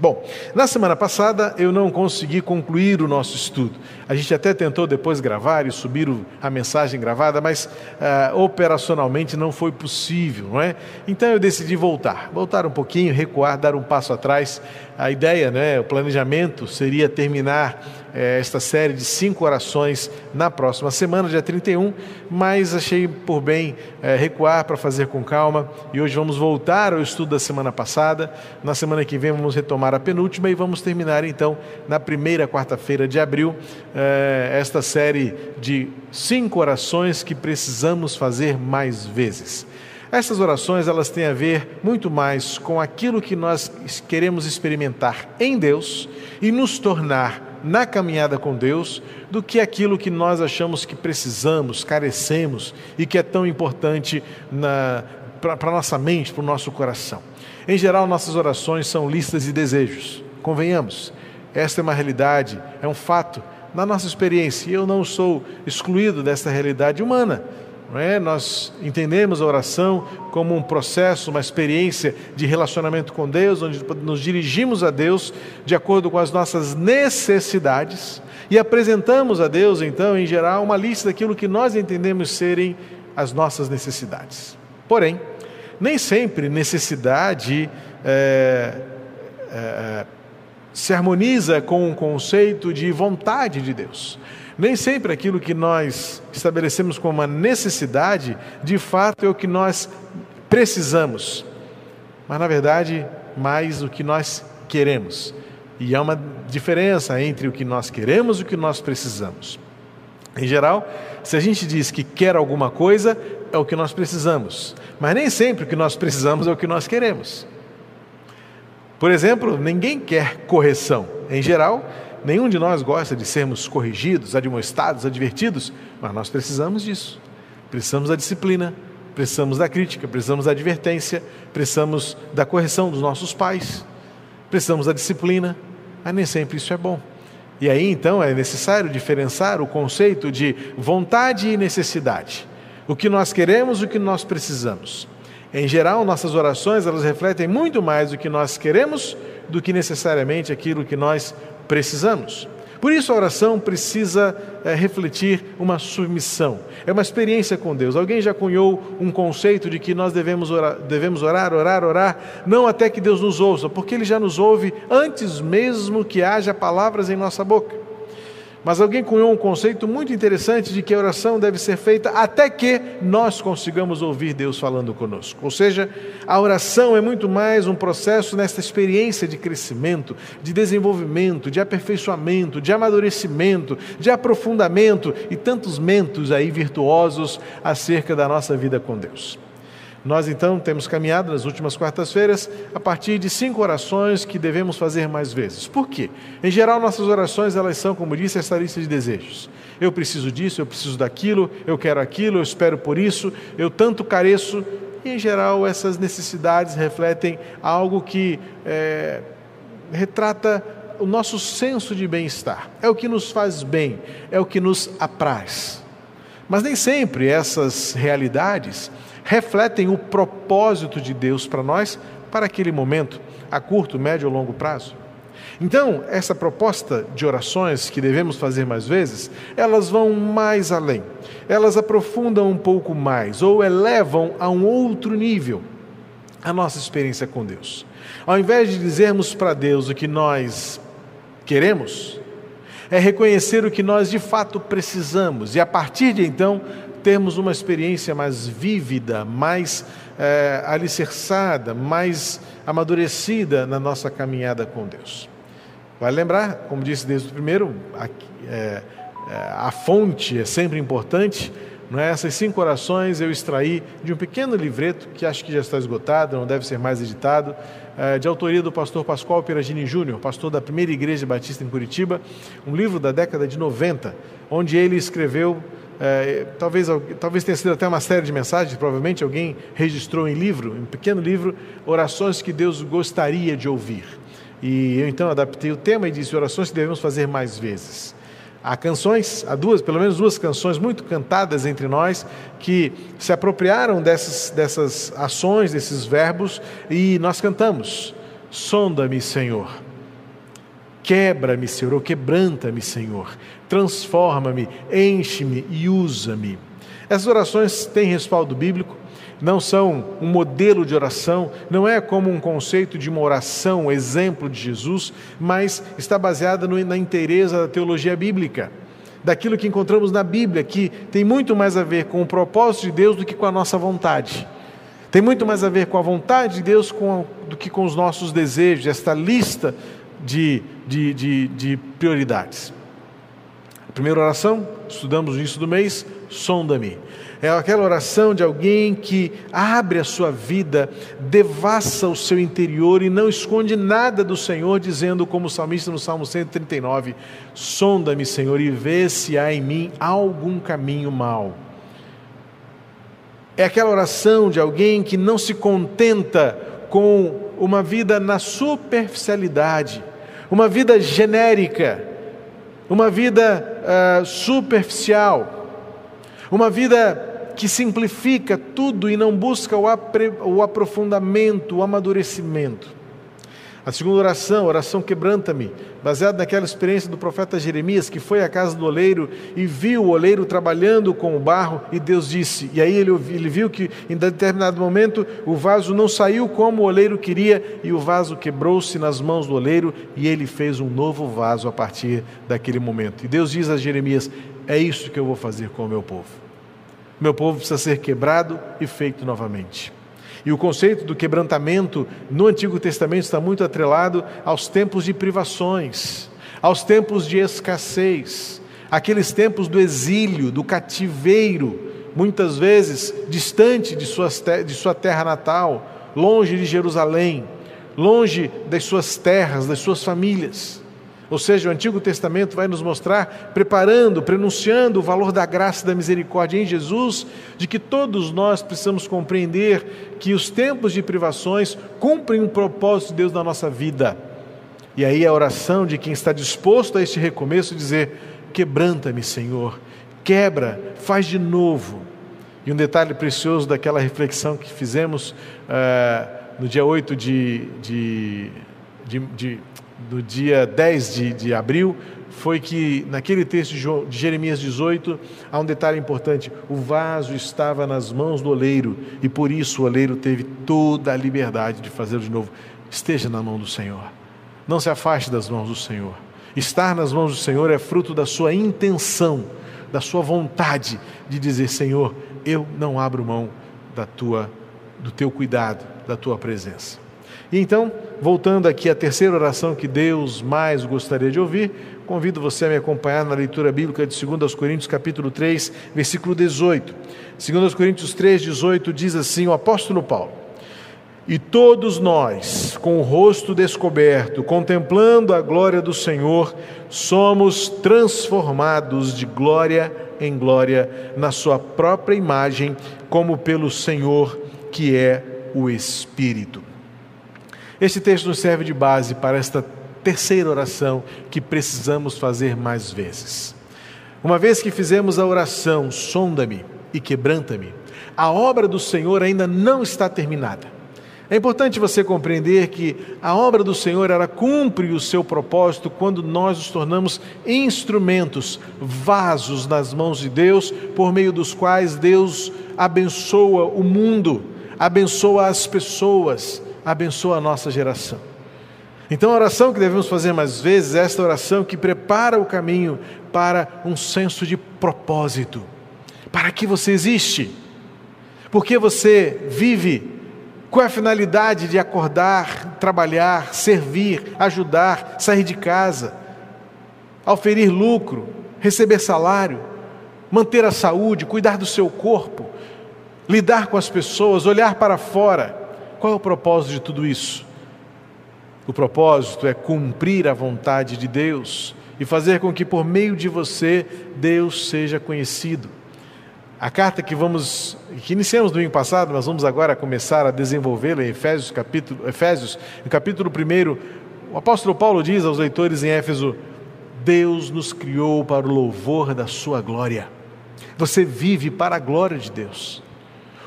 Bom, na semana passada eu não consegui concluir o nosso estudo. A gente até tentou depois gravar e subir a mensagem gravada, mas uh, operacionalmente não foi possível, não é? Então eu decidi voltar, voltar um pouquinho, recuar, dar um passo atrás. A ideia, né, o planejamento seria terminar é, esta série de cinco orações na próxima semana, dia 31, mas achei por bem é, recuar para fazer com calma e hoje vamos voltar ao estudo da semana passada. Na semana que vem vamos retomar a penúltima e vamos terminar então na primeira quarta-feira de abril é, esta série de cinco orações que precisamos fazer mais vezes. Essas orações elas têm a ver muito mais com aquilo que nós queremos experimentar em Deus e nos tornar na caminhada com Deus do que aquilo que nós achamos que precisamos, carecemos e que é tão importante para a nossa mente, para o nosso coração. Em geral, nossas orações são listas de desejos. Convenhamos, esta é uma realidade, é um fato na nossa experiência, e eu não sou excluído dessa realidade humana. É? Nós entendemos a oração como um processo, uma experiência de relacionamento com Deus, onde nos dirigimos a Deus de acordo com as nossas necessidades e apresentamos a Deus, então, em geral, uma lista daquilo que nós entendemos serem as nossas necessidades. Porém, nem sempre necessidade é, é, se harmoniza com o conceito de vontade de Deus. Nem sempre aquilo que nós estabelecemos como uma necessidade, de fato é o que nós precisamos, mas na verdade, mais o que nós queremos. E há uma diferença entre o que nós queremos e o que nós precisamos. Em geral, se a gente diz que quer alguma coisa, é o que nós precisamos, mas nem sempre o que nós precisamos é o que nós queremos. Por exemplo, ninguém quer correção. Em geral, Nenhum de nós gosta de sermos corrigidos, admoestados, advertidos, mas nós precisamos disso. Precisamos da disciplina, precisamos da crítica, precisamos da advertência, precisamos da correção dos nossos pais, precisamos da disciplina, mas nem sempre isso é bom. E aí então é necessário diferenciar o conceito de vontade e necessidade. O que nós queremos, o que nós precisamos. Em geral, nossas orações elas refletem muito mais o que nós queremos do que necessariamente aquilo que nós precisamos. Por isso a oração precisa é, refletir uma submissão. É uma experiência com Deus. Alguém já cunhou um conceito de que nós devemos orar, devemos orar, orar, orar, não até que Deus nos ouça, porque Ele já nos ouve antes mesmo que haja palavras em nossa boca. Mas alguém cunhou um conceito muito interessante de que a oração deve ser feita até que nós consigamos ouvir Deus falando conosco. Ou seja, a oração é muito mais um processo nesta experiência de crescimento, de desenvolvimento, de aperfeiçoamento, de amadurecimento, de aprofundamento e tantos mentos aí virtuosos acerca da nossa vida com Deus. Nós então temos caminhado nas últimas quartas-feiras a partir de cinco orações que devemos fazer mais vezes. Por quê? Em geral, nossas orações elas são, como disse, essa lista de desejos. Eu preciso disso, eu preciso daquilo, eu quero aquilo, eu espero por isso, eu tanto careço. E em geral, essas necessidades refletem algo que é, retrata o nosso senso de bem-estar. É o que nos faz bem, é o que nos apraz. Mas nem sempre essas realidades refletem o propósito de Deus para nós para aquele momento, a curto, médio ou longo prazo. Então, essa proposta de orações que devemos fazer mais vezes, elas vão mais além. Elas aprofundam um pouco mais ou elevam a um outro nível a nossa experiência com Deus. Ao invés de dizermos para Deus o que nós queremos, é reconhecer o que nós de fato precisamos e a partir de então termos uma experiência mais vívida, mais é, alicerçada, mais amadurecida na nossa caminhada com Deus. Vai lembrar, como disse desde o primeiro, a, é, a fonte é sempre importante. Não é? Essas cinco orações eu extraí de um pequeno livreto que acho que já está esgotado, não deve ser mais editado, de autoria do pastor Pascoal Peragini Júnior, pastor da primeira igreja batista em Curitiba, um livro da década de 90, onde ele escreveu é, talvez, talvez tenha sido até uma série de mensagens, provavelmente alguém registrou em livro, em pequeno livro, orações que Deus gostaria de ouvir. E eu então adaptei o tema e disse orações que devemos fazer mais vezes. Há canções, há duas, pelo menos duas canções muito cantadas entre nós que se apropriaram dessas, dessas ações, desses verbos e nós cantamos. Sonda-me, Senhor, Quebra-me, Senhor, ou quebranta-me, Senhor. Transforma-me, enche-me e usa-me. Essas orações têm respaldo bíblico, não são um modelo de oração, não é como um conceito de uma oração, exemplo de Jesus, mas está baseada na inteireza da teologia bíblica, daquilo que encontramos na Bíblia, que tem muito mais a ver com o propósito de Deus do que com a nossa vontade. Tem muito mais a ver com a vontade de Deus do que com os nossos desejos, esta lista de, de, de, de prioridades. A primeira oração, estudamos isso do mês, sonda-me. É aquela oração de alguém que abre a sua vida, devassa o seu interior e não esconde nada do Senhor, dizendo, como o salmista no Salmo 139, sonda-me, Senhor, e vê se há em mim algum caminho mau. É aquela oração de alguém que não se contenta com uma vida na superficialidade, uma vida genérica, uma vida uh, superficial, uma vida que simplifica tudo e não busca o, o aprofundamento, o amadurecimento. A segunda oração, oração quebranta-me, baseada naquela experiência do profeta Jeremias, que foi à casa do oleiro e viu o oleiro trabalhando com o barro, e Deus disse, e aí ele, ele viu que em determinado momento o vaso não saiu como o oleiro queria, e o vaso quebrou-se nas mãos do oleiro, e ele fez um novo vaso a partir daquele momento. E Deus diz a Jeremias: É isso que eu vou fazer com o meu povo. Meu povo precisa ser quebrado e feito novamente. E o conceito do quebrantamento no Antigo Testamento está muito atrelado aos tempos de privações, aos tempos de escassez, aqueles tempos do exílio, do cativeiro, muitas vezes distante de, suas, de sua terra natal, longe de Jerusalém, longe das suas terras, das suas famílias. Ou seja, o Antigo Testamento vai nos mostrar, preparando, prenunciando o valor da graça e da misericórdia em Jesus, de que todos nós precisamos compreender que os tempos de privações cumprem um propósito de Deus na nossa vida. E aí a oração de quem está disposto a este recomeço dizer: quebranta-me, Senhor, quebra, faz de novo. E um detalhe precioso daquela reflexão que fizemos uh, no dia 8 de, de, de, de do dia 10 de, de abril foi que, naquele texto de Jeremias 18, há um detalhe importante: o vaso estava nas mãos do oleiro e por isso o oleiro teve toda a liberdade de fazê-lo de novo. Esteja na mão do Senhor, não se afaste das mãos do Senhor. Estar nas mãos do Senhor é fruto da sua intenção, da sua vontade de dizer: Senhor, eu não abro mão da tua, do teu cuidado, da tua presença. E então, voltando aqui à terceira oração que Deus mais gostaria de ouvir, convido você a me acompanhar na leitura bíblica de 2 Coríntios capítulo 3, versículo 18. 2 Coríntios 3, 18 diz assim o apóstolo Paulo: E todos nós, com o rosto descoberto, contemplando a glória do Senhor, somos transformados de glória em glória na sua própria imagem, como pelo Senhor que é o Espírito. Este texto nos serve de base para esta terceira oração que precisamos fazer mais vezes. Uma vez que fizemos a oração, sonda-me e quebranta-me, a obra do Senhor ainda não está terminada. É importante você compreender que a obra do Senhor ela cumpre o seu propósito quando nós nos tornamos instrumentos, vasos nas mãos de Deus, por meio dos quais Deus abençoa o mundo, abençoa as pessoas, abençoa a nossa geração. Então, a oração que devemos fazer mais vezes é esta oração que prepara o caminho para um senso de propósito. Para que você existe? Por que você vive? Qual é a finalidade de acordar, trabalhar, servir, ajudar, sair de casa, oferir lucro, receber salário, manter a saúde, cuidar do seu corpo, lidar com as pessoas, olhar para fora? Qual é o propósito de tudo isso? O propósito é cumprir a vontade de Deus e fazer com que por meio de você Deus seja conhecido. A carta que vamos que iniciamos no domingo passado, mas vamos agora começar a desenvolvê-la em Efésios capítulo Efésios, no capítulo 1, o apóstolo Paulo diz aos leitores em Éfeso: Deus nos criou para o louvor da sua glória. Você vive para a glória de Deus.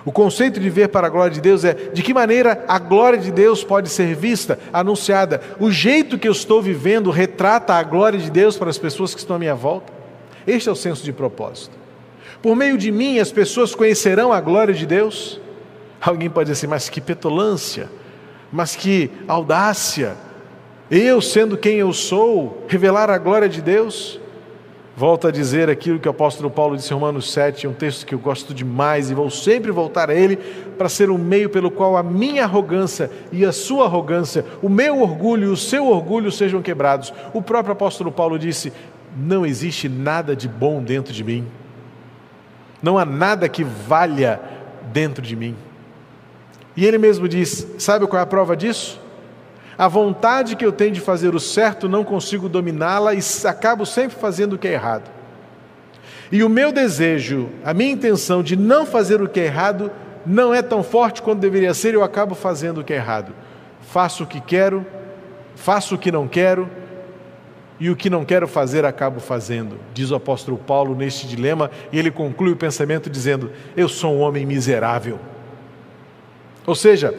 O conceito de ver para a glória de Deus é de que maneira a glória de Deus pode ser vista, anunciada. O jeito que eu estou vivendo retrata a glória de Deus para as pessoas que estão à minha volta. Este é o senso de propósito. Por meio de mim, as pessoas conhecerão a glória de Deus. Alguém pode dizer assim, mas que petulância, mas que audácia. Eu, sendo quem eu sou, revelar a glória de Deus. Volto a dizer aquilo que o apóstolo Paulo disse em Romanos 7, um texto que eu gosto demais e vou sempre voltar a ele, para ser um meio pelo qual a minha arrogância e a sua arrogância, o meu orgulho e o seu orgulho sejam quebrados. O próprio apóstolo Paulo disse: Não existe nada de bom dentro de mim, não há nada que valha dentro de mim. E ele mesmo diz: Sabe qual é a prova disso? A vontade que eu tenho de fazer o certo, não consigo dominá-la e acabo sempre fazendo o que é errado. E o meu desejo, a minha intenção de não fazer o que é errado, não é tão forte quanto deveria ser, eu acabo fazendo o que é errado. Faço o que quero, faço o que não quero, e o que não quero fazer acabo fazendo, diz o apóstolo Paulo neste dilema, e ele conclui o pensamento dizendo: Eu sou um homem miserável. Ou seja,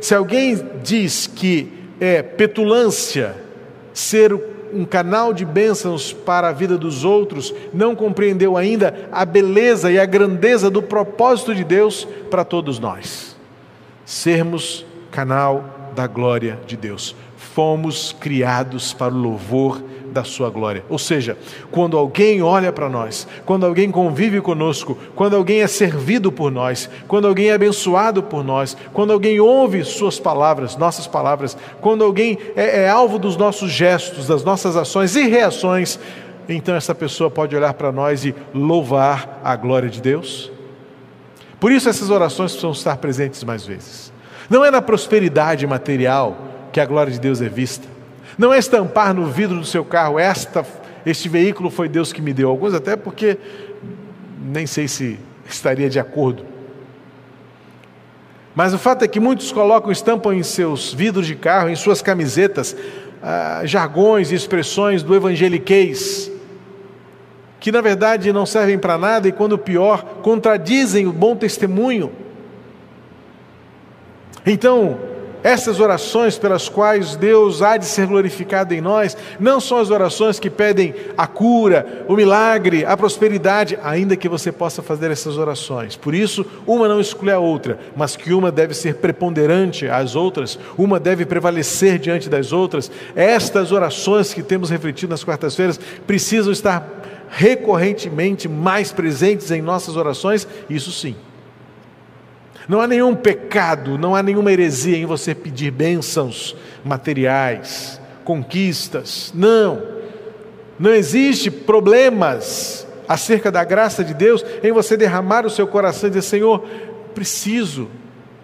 se alguém diz que é petulância, ser um canal de bênçãos para a vida dos outros, não compreendeu ainda a beleza e a grandeza do propósito de Deus para todos nós. Sermos canal da glória de Deus. Fomos criados para o louvor da sua glória. Ou seja, quando alguém olha para nós, quando alguém convive conosco, quando alguém é servido por nós, quando alguém é abençoado por nós, quando alguém ouve suas palavras, nossas palavras, quando alguém é, é alvo dos nossos gestos, das nossas ações e reações, então essa pessoa pode olhar para nós e louvar a glória de Deus. Por isso essas orações precisam estar presentes mais vezes. Não é na prosperidade material que a glória de Deus é vista não é estampar no vidro do seu carro, esta, este veículo foi Deus que me deu. Alguns até porque nem sei se estaria de acordo. Mas o fato é que muitos colocam, estampam em seus vidros de carro, em suas camisetas, ah, jargões e expressões do evangeliquez, que na verdade não servem para nada e, quando pior, contradizem o bom testemunho. Então, essas orações pelas quais Deus há de ser glorificado em nós, não são as orações que pedem a cura, o milagre, a prosperidade, ainda que você possa fazer essas orações. Por isso, uma não exclui a outra, mas que uma deve ser preponderante às outras, uma deve prevalecer diante das outras. Estas orações que temos refletido nas quartas-feiras precisam estar recorrentemente mais presentes em nossas orações, isso sim. Não há nenhum pecado, não há nenhuma heresia em você pedir bênçãos materiais, conquistas. Não. Não existe problemas acerca da graça de Deus em você derramar o seu coração e dizer: Senhor, preciso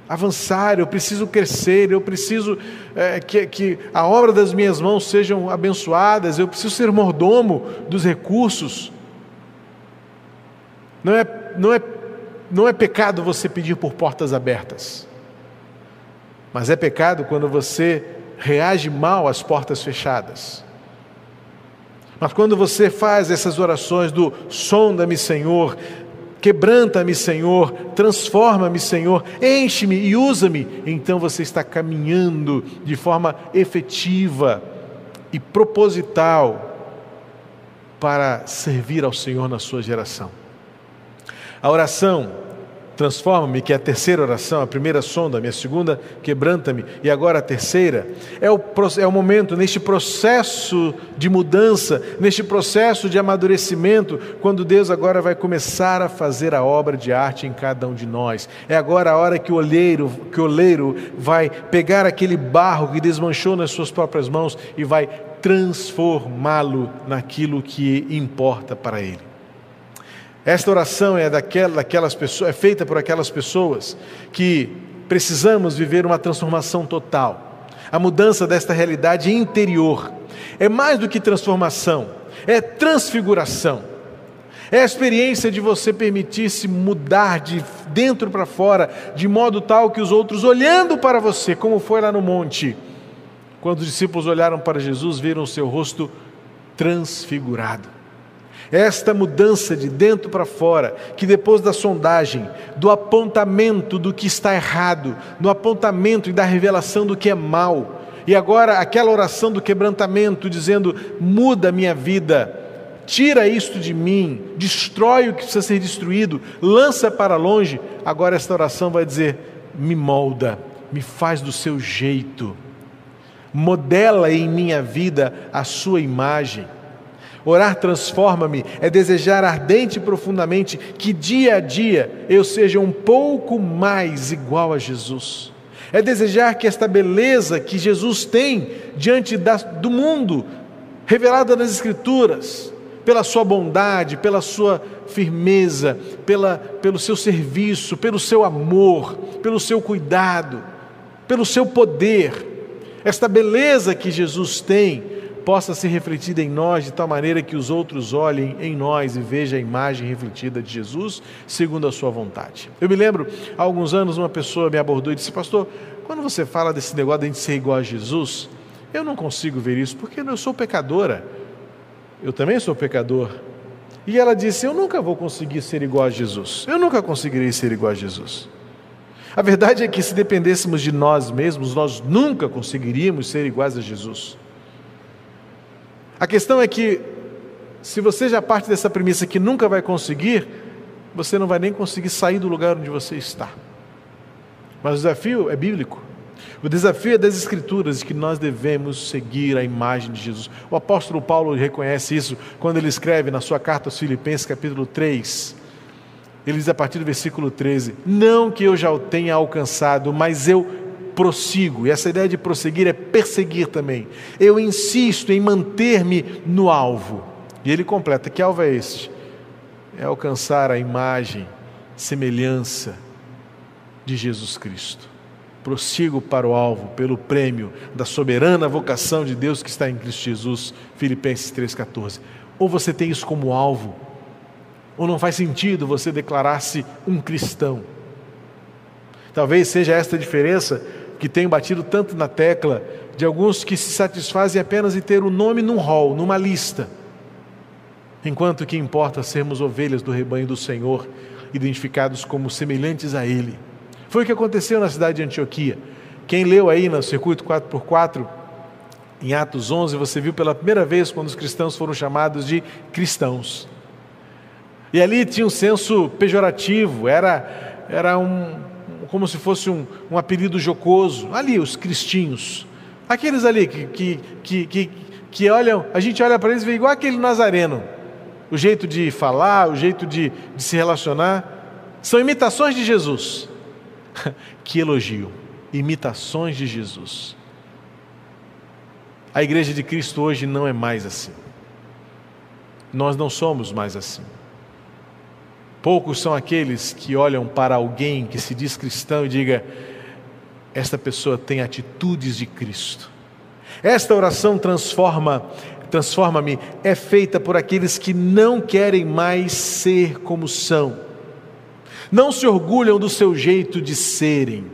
avançar, eu preciso crescer, eu preciso é, que, que a obra das minhas mãos sejam abençoadas, eu preciso ser mordomo dos recursos. Não é, não é não é pecado você pedir por portas abertas, mas é pecado quando você reage mal às portas fechadas. Mas quando você faz essas orações do sonda-me, Senhor, quebranta-me, Senhor, transforma-me, Senhor, enche-me e usa-me, então você está caminhando de forma efetiva e proposital para servir ao Senhor na sua geração. A oração transforma-me, que é a terceira oração, a primeira sonda-me, a segunda quebranta-me, e agora a terceira, é o, é o momento, neste processo de mudança, neste processo de amadurecimento, quando Deus agora vai começar a fazer a obra de arte em cada um de nós. É agora a hora que o olheiro, que o oleiro vai pegar aquele barro que desmanchou nas suas próprias mãos e vai transformá-lo naquilo que importa para ele. Esta oração é daquela, daquelas pessoas, é feita por aquelas pessoas que precisamos viver uma transformação total. A mudança desta realidade interior é mais do que transformação, é transfiguração. É a experiência de você permitir-se mudar de dentro para fora, de modo tal que os outros, olhando para você, como foi lá no monte, quando os discípulos olharam para Jesus, viram o seu rosto transfigurado. Esta mudança de dentro para fora, que depois da sondagem, do apontamento do que está errado, do apontamento e da revelação do que é mal, e agora aquela oração do quebrantamento, dizendo: muda a minha vida, tira isto de mim, destrói o que precisa ser destruído, lança para longe. Agora esta oração vai dizer: me molda, me faz do seu jeito, modela em minha vida a sua imagem. Orar transforma-me é desejar ardente e profundamente que dia a dia eu seja um pouco mais igual a Jesus. É desejar que esta beleza que Jesus tem diante da, do mundo, revelada nas Escrituras, pela sua bondade, pela sua firmeza, pela, pelo seu serviço, pelo seu amor, pelo seu cuidado, pelo seu poder, esta beleza que Jesus tem, possa ser refletida em nós de tal maneira que os outros olhem em nós e vejam a imagem refletida de Jesus segundo a sua vontade. Eu me lembro, há alguns anos, uma pessoa me abordou e disse: Pastor, quando você fala desse negócio de a gente ser igual a Jesus, eu não consigo ver isso porque eu sou pecadora. Eu também sou pecador. E ela disse: Eu nunca vou conseguir ser igual a Jesus. Eu nunca conseguirei ser igual a Jesus. A verdade é que se dependêssemos de nós mesmos, nós nunca conseguiríamos ser iguais a Jesus. A questão é que, se você já parte dessa premissa que nunca vai conseguir, você não vai nem conseguir sair do lugar onde você está. Mas o desafio é bíblico. O desafio é das Escrituras que nós devemos seguir a imagem de Jesus. O apóstolo Paulo reconhece isso quando ele escreve na sua carta aos Filipenses, capítulo 3. Ele diz a partir do versículo 13: Não que eu já o tenha alcançado, mas eu prossigo. E essa ideia de prosseguir é perseguir também. Eu insisto em manter-me no alvo. E ele completa: que alvo é este? É alcançar a imagem, semelhança de Jesus Cristo. Prossigo para o alvo, pelo prêmio da soberana vocação de Deus que está em Cristo Jesus. Filipenses 3,14. Ou você tem isso como alvo, ou não faz sentido você declarar-se um cristão. Talvez seja esta a diferença que tenho batido tanto na tecla de alguns que se satisfazem apenas em ter o um nome num rol, numa lista, enquanto que importa sermos ovelhas do rebanho do Senhor, identificados como semelhantes a Ele. Foi o que aconteceu na cidade de Antioquia. Quem leu aí no circuito 4x4, em Atos 11, você viu pela primeira vez quando os cristãos foram chamados de cristãos. E ali tinha um senso pejorativo, era, era um, como se fosse um, um apelido jocoso. Ali, os cristinhos. Aqueles ali que, que, que, que, que olham, a gente olha para eles e vê igual aquele nazareno. O jeito de falar, o jeito de, de se relacionar. São imitações de Jesus. que elogio! Imitações de Jesus. A igreja de Cristo hoje não é mais assim. Nós não somos mais assim. Poucos são aqueles que olham para alguém que se diz cristão e diga: esta pessoa tem atitudes de Cristo. Esta oração transforma transforma-me é feita por aqueles que não querem mais ser como são. Não se orgulham do seu jeito de serem.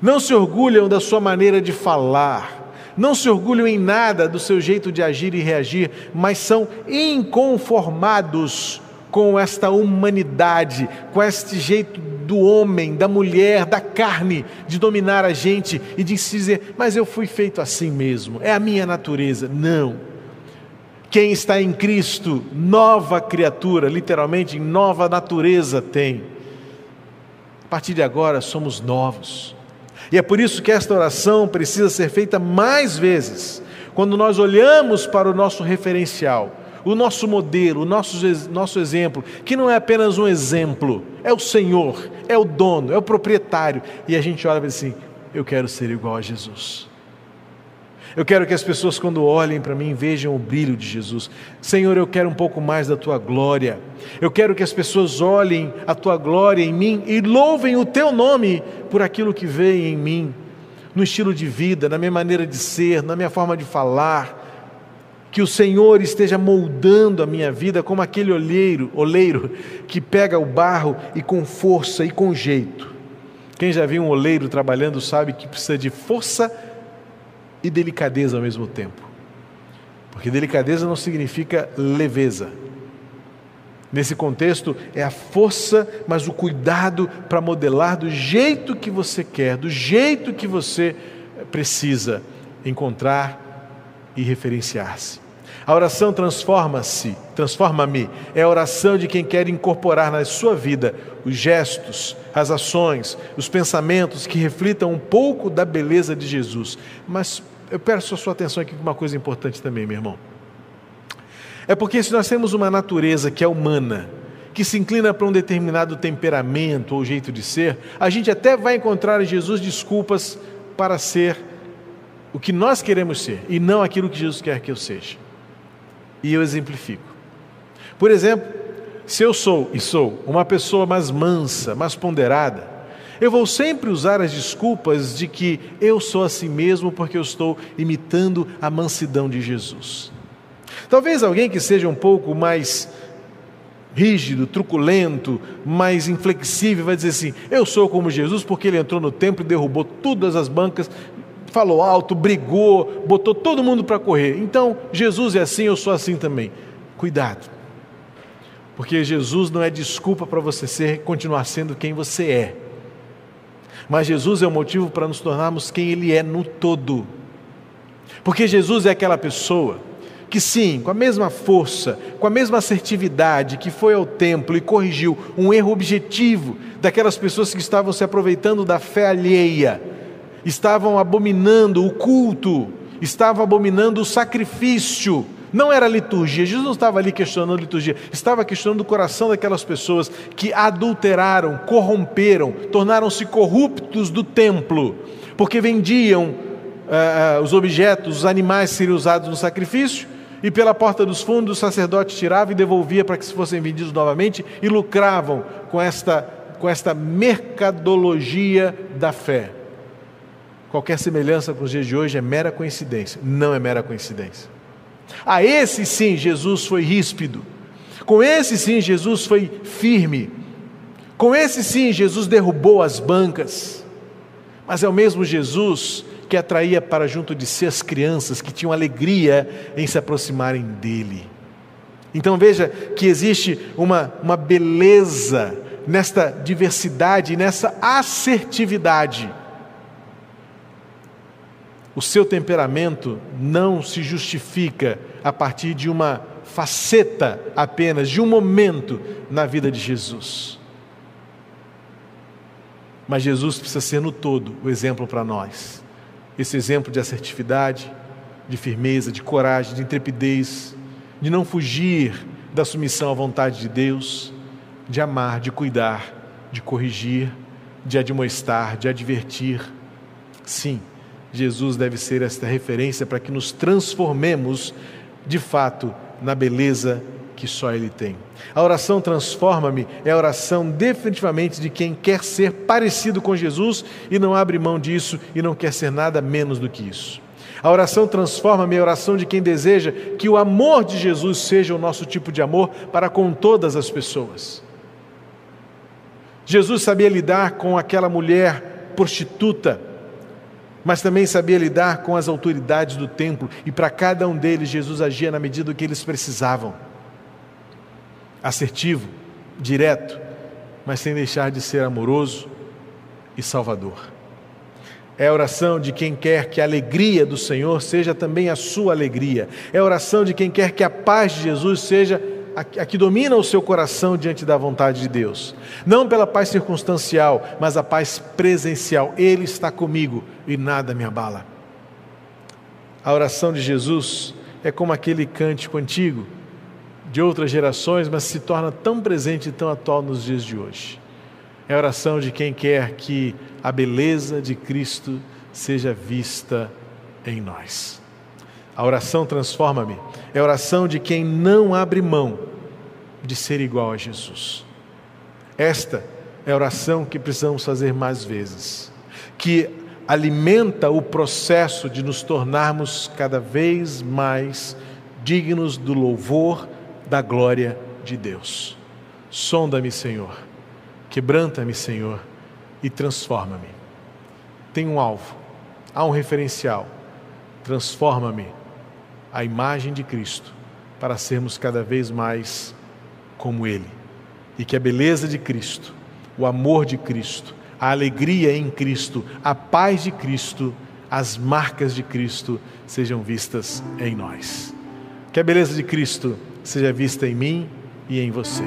Não se orgulham da sua maneira de falar. Não se orgulham em nada do seu jeito de agir e reagir, mas são inconformados com esta humanidade, com este jeito do homem, da mulher, da carne, de dominar a gente e de se dizer, mas eu fui feito assim mesmo, é a minha natureza. Não. Quem está em Cristo, nova criatura, literalmente, nova natureza tem. A partir de agora somos novos. E é por isso que esta oração precisa ser feita mais vezes, quando nós olhamos para o nosso referencial o nosso modelo, o nosso, nosso exemplo, que não é apenas um exemplo, é o Senhor, é o dono, é o proprietário. E a gente olha e assim: eu quero ser igual a Jesus. Eu quero que as pessoas, quando olhem para mim, vejam o brilho de Jesus. Senhor, eu quero um pouco mais da tua glória. Eu quero que as pessoas olhem a tua glória em mim e louvem o teu nome por aquilo que vem em mim, no estilo de vida, na minha maneira de ser, na minha forma de falar que o Senhor esteja moldando a minha vida como aquele olheiro, oleiro que pega o barro e com força e com jeito. Quem já viu um oleiro trabalhando sabe que precisa de força e delicadeza ao mesmo tempo. Porque delicadeza não significa leveza. Nesse contexto, é a força, mas o cuidado para modelar do jeito que você quer, do jeito que você precisa encontrar e referenciar-se. A oração transforma-se, transforma-me. É a oração de quem quer incorporar na sua vida os gestos, as ações, os pensamentos que reflitam um pouco da beleza de Jesus. Mas eu peço a sua atenção aqui para uma coisa importante também, meu irmão. É porque se nós temos uma natureza que é humana, que se inclina para um determinado temperamento ou jeito de ser, a gente até vai encontrar em Jesus desculpas para ser o que nós queremos ser e não aquilo que Jesus quer que eu seja. E eu exemplifico. Por exemplo, se eu sou e sou uma pessoa mais mansa, mais ponderada, eu vou sempre usar as desculpas de que eu sou assim mesmo porque eu estou imitando a mansidão de Jesus. Talvez alguém que seja um pouco mais rígido, truculento, mais inflexível, vai dizer assim: Eu sou como Jesus porque ele entrou no templo e derrubou todas as bancas falou alto, brigou, botou todo mundo para correr. Então, Jesus é assim, eu sou assim também. Cuidado. Porque Jesus não é desculpa para você ser, continuar sendo quem você é. Mas Jesus é o motivo para nos tornarmos quem Ele é no todo. Porque Jesus é aquela pessoa que, sim, com a mesma força, com a mesma assertividade, que foi ao templo e corrigiu um erro objetivo daquelas pessoas que estavam se aproveitando da fé alheia estavam abominando o culto, estavam abominando o sacrifício. Não era liturgia, Jesus não estava ali questionando liturgia, estava questionando o coração daquelas pessoas que adulteraram, corromperam, tornaram-se corruptos do templo, porque vendiam uh, os objetos, os animais seriam usados no sacrifício, e pela porta dos fundos o sacerdote tirava e devolvia para que fossem vendidos novamente e lucravam com esta, com esta mercadologia da fé. Qualquer semelhança com os dias de hoje é mera coincidência. Não é mera coincidência. A esse sim Jesus foi ríspido. Com esse sim Jesus foi firme. Com esse sim Jesus derrubou as bancas. Mas é o mesmo Jesus que atraía para junto de si as crianças que tinham alegria em se aproximarem dele. Então veja que existe uma, uma beleza nesta diversidade, nessa assertividade o seu temperamento não se justifica a partir de uma faceta apenas, de um momento na vida de Jesus. Mas Jesus precisa ser no todo o exemplo para nós. Esse exemplo de assertividade, de firmeza, de coragem, de intrepidez, de não fugir da submissão à vontade de Deus, de amar, de cuidar, de corrigir, de admoestar, de advertir. Sim Jesus deve ser esta referência para que nos transformemos de fato na beleza que só Ele tem. A oração Transforma-me é a oração definitivamente de quem quer ser parecido com Jesus e não abre mão disso e não quer ser nada menos do que isso. A oração Transforma-me é a oração de quem deseja que o amor de Jesus seja o nosso tipo de amor para com todas as pessoas. Jesus sabia lidar com aquela mulher prostituta mas também sabia lidar com as autoridades do templo, e para cada um deles Jesus agia na medida que eles precisavam. Assertivo, direto, mas sem deixar de ser amoroso e salvador. É a oração de quem quer que a alegria do Senhor seja também a sua alegria. É a oração de quem quer que a paz de Jesus seja a, que domina o seu coração diante da vontade de Deus. Não pela paz circunstancial, mas a paz presencial. Ele está comigo e nada me abala. A oração de Jesus é como aquele cântico antigo de outras gerações, mas se torna tão presente e tão atual nos dias de hoje. É a oração de quem quer que a beleza de Cristo seja vista em nós. A oração transforma-me. É a oração de quem não abre mão de ser igual a Jesus. Esta é a oração que precisamos fazer mais vezes, que alimenta o processo de nos tornarmos cada vez mais dignos do louvor da glória de Deus. Sonda-me, Senhor, quebranta-me, Senhor, e transforma-me. Tem um alvo, há um referencial. Transforma-me a imagem de Cristo para sermos cada vez mais como Ele. E que a beleza de Cristo, o amor de Cristo, a alegria em Cristo, a paz de Cristo, as marcas de Cristo sejam vistas em nós. Que a beleza de Cristo seja vista em mim e em você.